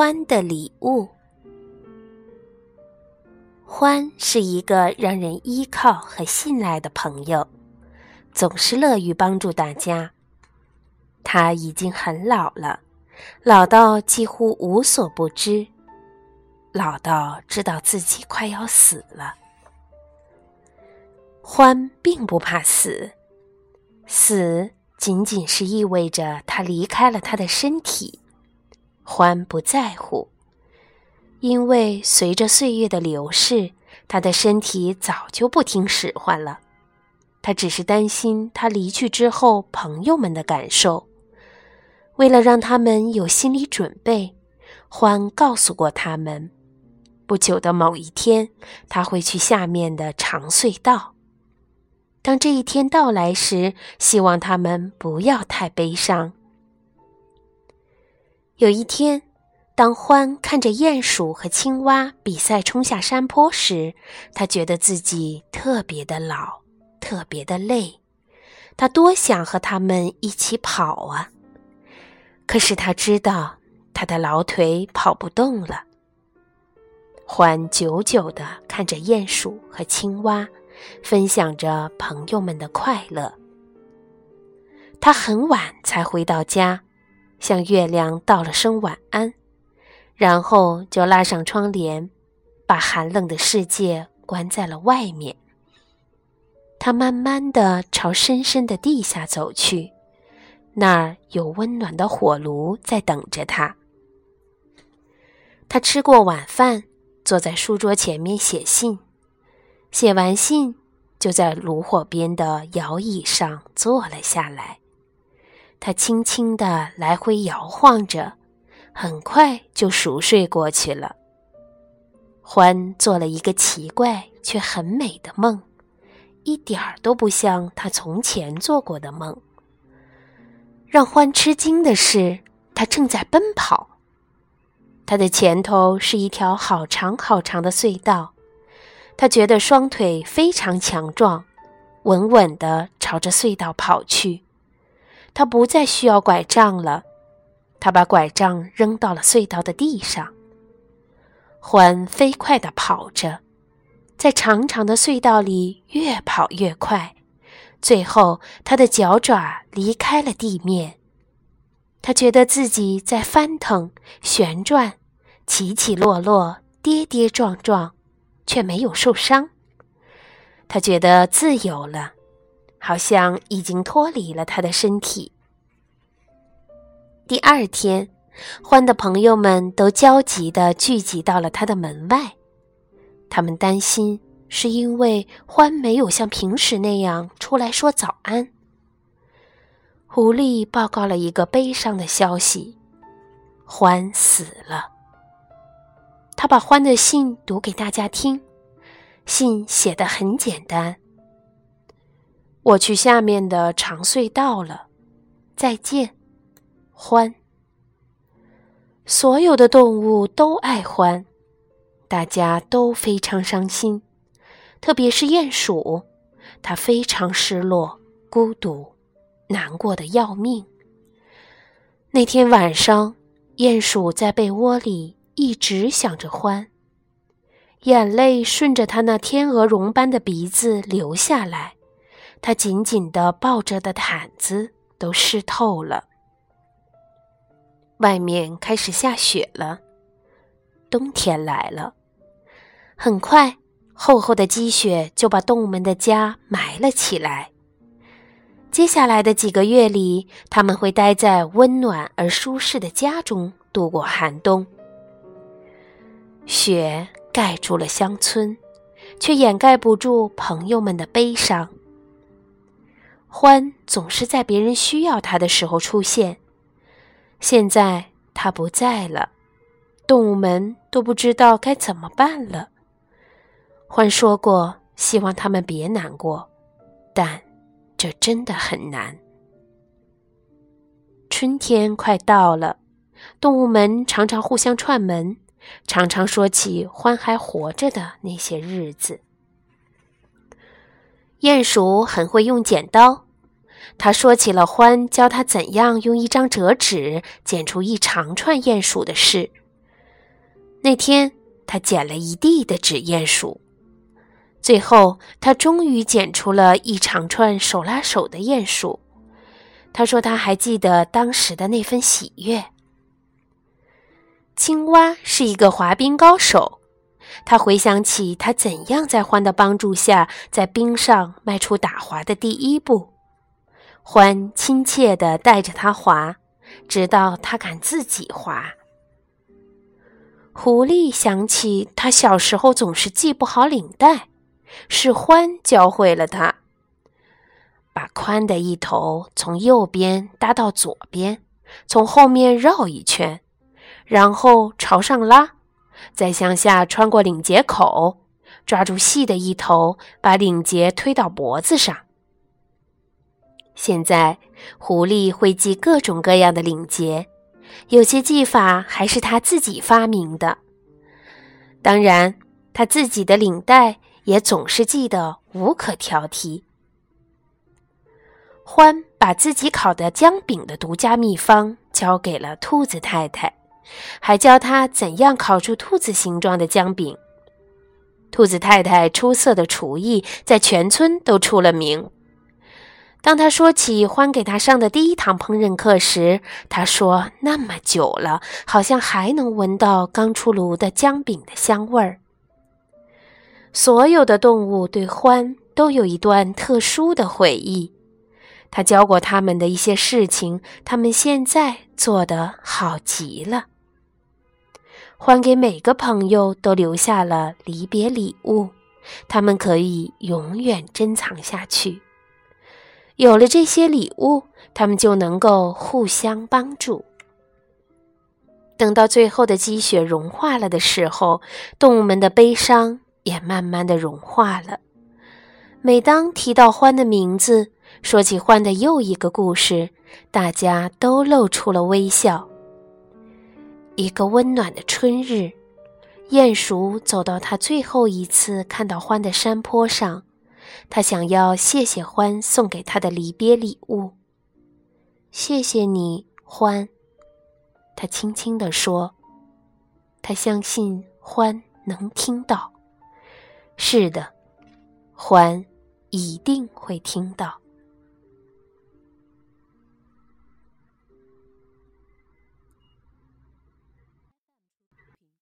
欢的礼物。欢是一个让人依靠和信赖的朋友，总是乐于帮助大家。他已经很老了，老到几乎无所不知，老到知道自己快要死了。欢并不怕死，死仅仅是意味着他离开了他的身体。欢不在乎，因为随着岁月的流逝，他的身体早就不听使唤了。他只是担心他离去之后朋友们的感受。为了让他们有心理准备，欢告诉过他们，不久的某一天他会去下面的长隧道。当这一天到来时，希望他们不要太悲伤。有一天，当獾看着鼹鼠和青蛙比赛冲下山坡时，他觉得自己特别的老，特别的累。他多想和他们一起跑啊！可是他知道，他的老腿跑不动了。獾久久地看着鼹鼠和青蛙。分享着朋友们的快乐。他很晚才回到家，向月亮道了声晚安，然后就拉上窗帘，把寒冷的世界关在了外面。他慢慢的朝深深的地下走去，那儿有温暖的火炉在等着他。他吃过晚饭，坐在书桌前面写信。写完信，就在炉火边的摇椅上坐了下来。他轻轻地来回摇晃着，很快就熟睡过去了。欢做了一个奇怪却很美的梦，一点儿都不像他从前做过的梦。让欢吃惊的是，他正在奔跑。他的前头是一条好长好长的隧道。他觉得双腿非常强壮，稳稳地朝着隧道跑去。他不再需要拐杖了，他把拐杖扔到了隧道的地上。獾飞快地跑着，在长长的隧道里越跑越快，最后他的脚爪离开了地面。他觉得自己在翻腾、旋转、起起落落、跌跌撞撞。却没有受伤，他觉得自由了，好像已经脱离了他的身体。第二天，欢的朋友们都焦急地聚集到了他的门外，他们担心是因为欢没有像平时那样出来说早安。狐狸报告了一个悲伤的消息：欢死了。他把欢的信读给大家听，信写的很简单：“我去下面的长隧道了，再见，欢。”所有的动物都爱欢，大家都非常伤心，特别是鼹鼠，它非常失落、孤独、难过的要命。那天晚上，鼹鼠在被窝里。一直想着欢，眼泪顺着他那天鹅绒般的鼻子流下来，他紧紧地抱着的毯子都湿透了。外面开始下雪了，冬天来了。很快，厚厚的积雪就把动物们的家埋了起来。接下来的几个月里，他们会待在温暖而舒适的家中度过寒冬。雪盖住了乡村，却掩盖不住朋友们的悲伤。欢总是在别人需要他的时候出现，现在他不在了，动物们都不知道该怎么办了。欢说过，希望他们别难过，但这真的很难。春天快到了，动物们常常互相串门。常常说起欢还活着的那些日子。鼹鼠很会用剪刀，他说起了欢教他怎样用一张折纸剪出一长串鼹鼠的事。那天，他捡了一地的纸鼹鼠，最后他终于捡出了一长串手拉手的鼹鼠。他说他还记得当时的那份喜悦。青蛙是一个滑冰高手，他回想起他怎样在獾的帮助下在冰上迈出打滑的第一步。獾亲切地带着他滑，直到他敢自己滑。狐狸想起他小时候总是系不好领带，是獾教会了他。把宽的一头从右边搭到左边，从后面绕一圈，然后朝上拉，再向下穿过领结口，抓住细的一头，把领结推到脖子上。现在，狐狸会系各种各样的领结。有些技法还是他自己发明的，当然，他自己的领带也总是系得无可挑剔。欢把自己烤的姜饼的独家秘方交给了兔子太太，还教他怎样烤出兔子形状的姜饼。兔子太太出色的厨艺在全村都出了名。当他说起欢给他上的第一堂烹饪课时，他说：“那么久了，好像还能闻到刚出炉的姜饼的香味儿。”所有的动物对欢都有一段特殊的回忆。他教过他们的一些事情，他们现在做得好极了。欢给每个朋友都留下了离别礼物，他们可以永远珍藏下去。有了这些礼物，他们就能够互相帮助。等到最后的积雪融化了的时候，动物们的悲伤也慢慢的融化了。每当提到欢的名字，说起欢的又一个故事，大家都露出了微笑。一个温暖的春日，鼹鼠走到他最后一次看到獾的山坡上。他想要谢谢獾送给他的离别礼物。谢谢你，欢。他轻轻地说。他相信欢能听到。是的，獾一定会听到。